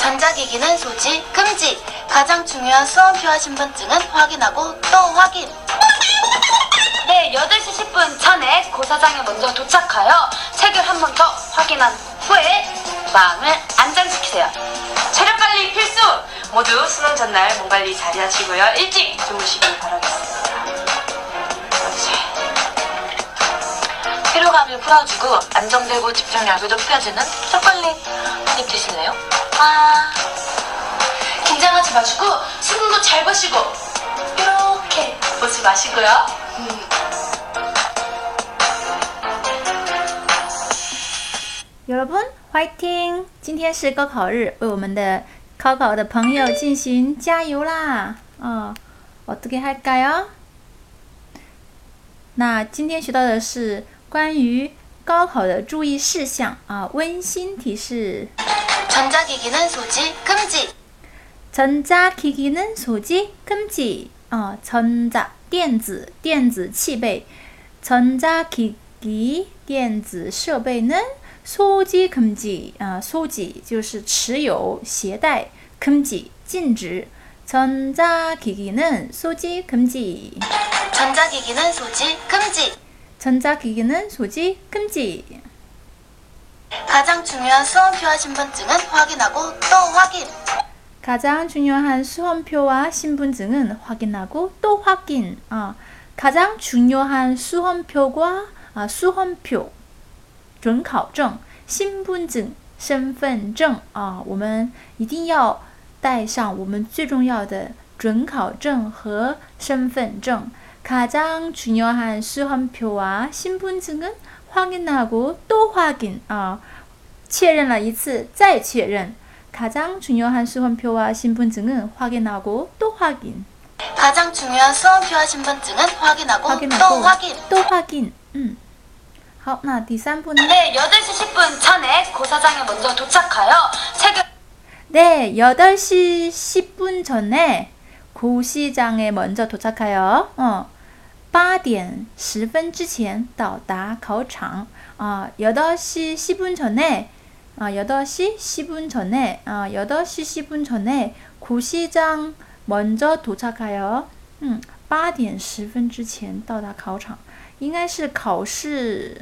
전자기기는 소지, 금지. 가장 중요한 수험표와 신분증은 확인하고 또 확인. 네, 8시 10분 전에 고사장에 먼저 도착하여 책을 한 번 더 확인한 후에 마음을 안정시키세요. 체력 관리 필수! 모두 수능 전날 몸 관리 잘 하시고요. 일찍 주무시길 바라겠습니다. 피로감을 풀어주고 안정되고 집중력이 높여주는 초콜릿 한입 드실래요? 아, 긴장하지 마시고 수능도 잘 보시고 이렇게 보지 마시고요. 음. 有了不？欢迎！今天是高考日，为我们的考考的朋友进行加油啦！哦，어떻게할까요？那今天学到的是关于高考的注意事项啊，温馨提示： 전자기기는 소지, 금지. 전자기기는소지금지啊，전자电子电子器备，전자기기电子设备呢？소지금지啊，소지就是持有、携带，금지禁止。전자기기는소지금지 전자기기는 소지, 금지. 전자기기는소지금지 가장 중요한 수험표와 신분증은 확인하고 또 확인. 가장 중요한 수험표와 신분증은 확인하고 또 확인. 아, 가장 중요한 수험표과 아, 수험표, 准考证, 신분증, 身份证啊，我们一定要带上我们最重要的准考证和身份证。 가장 중요한 수험표와 신분증은 확인하고 또 확인. 아, 确认了一次再确认。 가장 중요한 수험표와 신분증은 확인하고 또 확인. 가장 중요한 수험표와 신분증은 확인하고, 확인하고 또 확인. 또 확인. 음. 好，那第三步呢？ 네, 8시 10분 전에 고사장에 먼저 도착하여 책을 네, 8시 10분 전에 고시장에 먼저 도착하여 어, 8点 10分 之前到达考场. 아, 8시 10분 전에 아, 8시 10분 전에 아, 8시 10분 전에 고시장 먼저 도착하여 음, 8点 10分 之前到达考场.应该是考试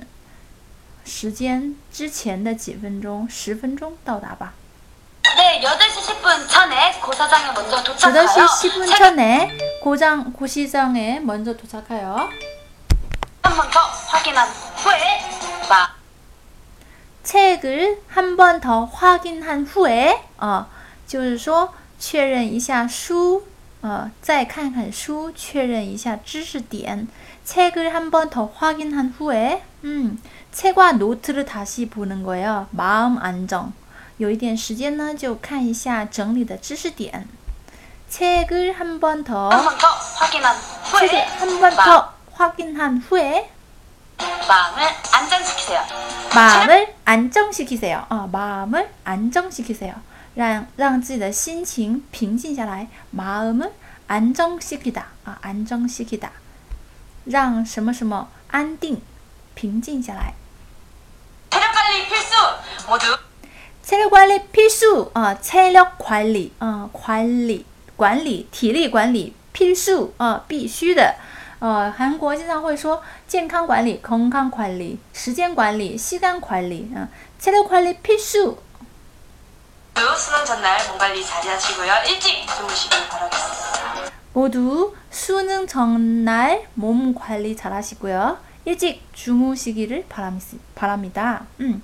时间之前的几分钟，十分钟到达吧。 네, 8시 10분 전에 고사장에 먼저 8시 도착하여 10분 책을 전에 고장 고시장에 먼저 도착하여 한 번 더 확인한 후에 마 책을 한 번 더 확인한 후에 呃，就是说确认一下书，呃，再看看书，确认一下知识点。 책을 한 번 더 확인한 후에 음, 책과 노트를 다시 보는 거예요. 마음 안정. 有一点时间呢，就看一下整理的知识点。 책을 한 번 더 한 번 더 확인한 책을 후에 한 번 더 확인한 후에 마음을 안정시키세요. 마음을 안정시키세요. 아, 마음을 안정시키세요. 让让自己的心情平静下来. 마음을 안정시키다. 아, 안정시키다. 让什么什么安定平静下来. 체력 관리 필수 모두 체력 관리 필수. 아, 체력 관리. 아, 관리 管理体力管理필수啊，必须的。 呃，韩国经常会说健康管理、건강管理、时间管理、시간管理啊，체력관리필수。 모두 수능 전날 몸 관리 잘 하시고요. 일찍 주무시길 바라겠습니다. 모두 수능 전날 몸 관리 잘 하시고요. 일찍 주무시기를 바람, 바랍니다. 음.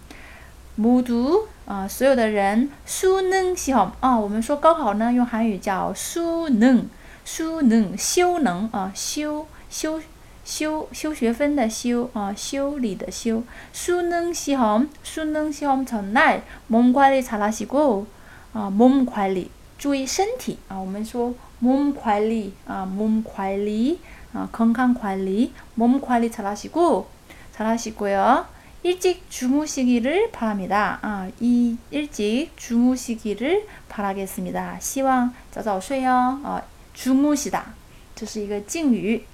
모두 啊，所有的人수능 시험啊，我们说高考呢，用韩语叫수능，수능修能啊，修 修修修学分的修啊，修理的修。수능시험수능시험전날몸관리잘하시고啊，몸관리注意身体啊，我们说몸관리啊，몸관리啊，건강관리몸관리잘하시고잘하시고요。 일찍 주무시기를 바랍니다. 아, 이 일찍 주무시기를 바라겠습니다. 希望早早睡哦. 어, 주무시다. 这是一个敬语,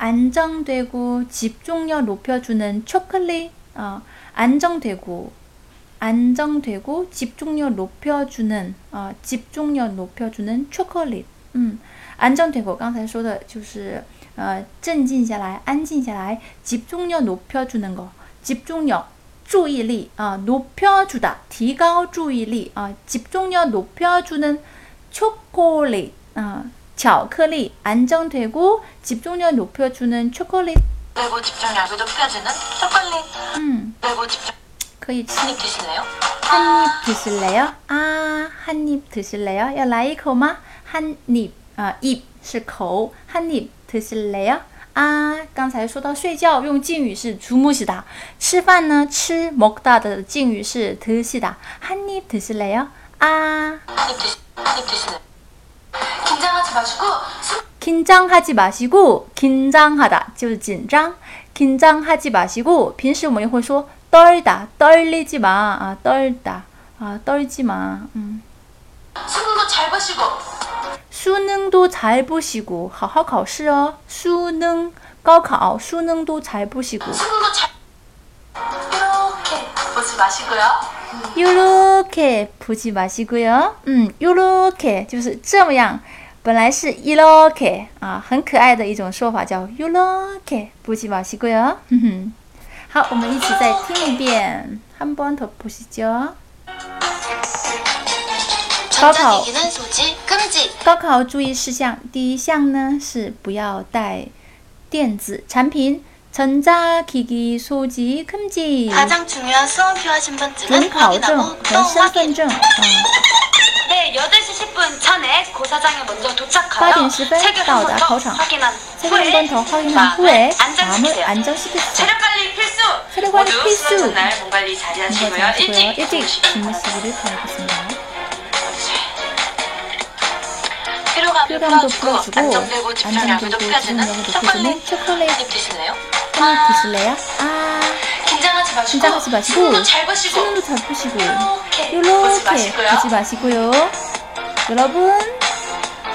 안정되고 집중력 높여주는 초콜릿 어, 안정되고 안정되고 집중력 높여주는 어, 집중력 높여주는 초콜릿 嗯安정되고刚才说的就是呃镇静下来安静下来集中力높여주는 거集中力注意力啊높여주다提高注意力啊集中力높여주는 초콜릿 아 巧克力 안정되고 집중력 높여주는 초콜릿. 되고 집중력이 높여지는 초콜릿. 음, 되고 집중. 可以吃 한입 드실래요? 한 입 드실래요? 아, 한 입 드실래요? 要来一口吗? 한 입, 아, 입是口, 한 입 드실래요? 아, 刚才说到睡觉用敬语是 주무시다. 吃饭呢,吃 먹다 的敬语是 드시다. 한 입 드실래요? 아, 한입 드시. 한입 드실래요? 긴장하지 마시고 숨 긴장하지 마시고 긴장하다 就是紧张 긴장하지 마시고 平时我们也会说 떨다 떨리지 마 아, 떨다 아, 떨지 마 음. 수능도 잘 보시고 수능도 잘 보시고 好好考试哦 수능 高考 수능도 잘 보시고 수능도 잘 이렇게 보지 마시고요. 요렇게 보지 마시고요. 음, 요렇게 就是这样。本来是 이렇게 啊，很可爱的一种说法叫 요렇게 보지 마시고요. 哼哼。好，我们一起再听一遍，한 번 더 보시죠. 전자기기는 소지 금지. 高考注意事项第一项呢是不要带电子产品。 전자기기 소지 금지. 가장 중요한 수험표와 신분증은 확인하고 또 확인. 중. 네, 8시 10분 전에 고사장에 먼저 도착하여 책을 아, 한번 더 확인한 책을 한 번 더 확인한 후에 마음을 안정시키세요. 체력 관리 필수. 체력 관리 필수. 전날 몸 관리 잘 하시고요. 네, 일찍 일찍 주무시기를 바라겠습니다. 피로감도 풀어주고 안정되고 집중력을 높여주는 초콜릿 드실래요? 한입 드실래요? 아, 긴장하지 마시고 긴장하지 마시고 수능도 잘 보시고 수능도 잘 보시고 이렇게 보지 요렇게 마시고요. 보지 마시고요. 여러분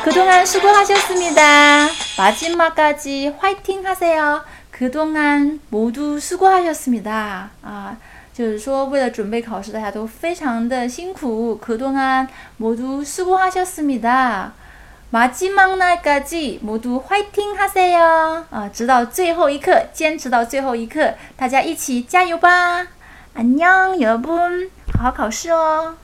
그동안 수고하셨습니다. 마지막까지 화이팅 하세요. 그동안 모두 수고하셨습니다. 啊，就是说为了准备考试，大家都非常的辛苦。그동안모두수고하셨습니다。 마지막날까지 모두 화이팅 하세요. 啊，直到最后一刻，坚持到最后一刻，大家一起加油吧！ 안녕 여러분，好好考试哦。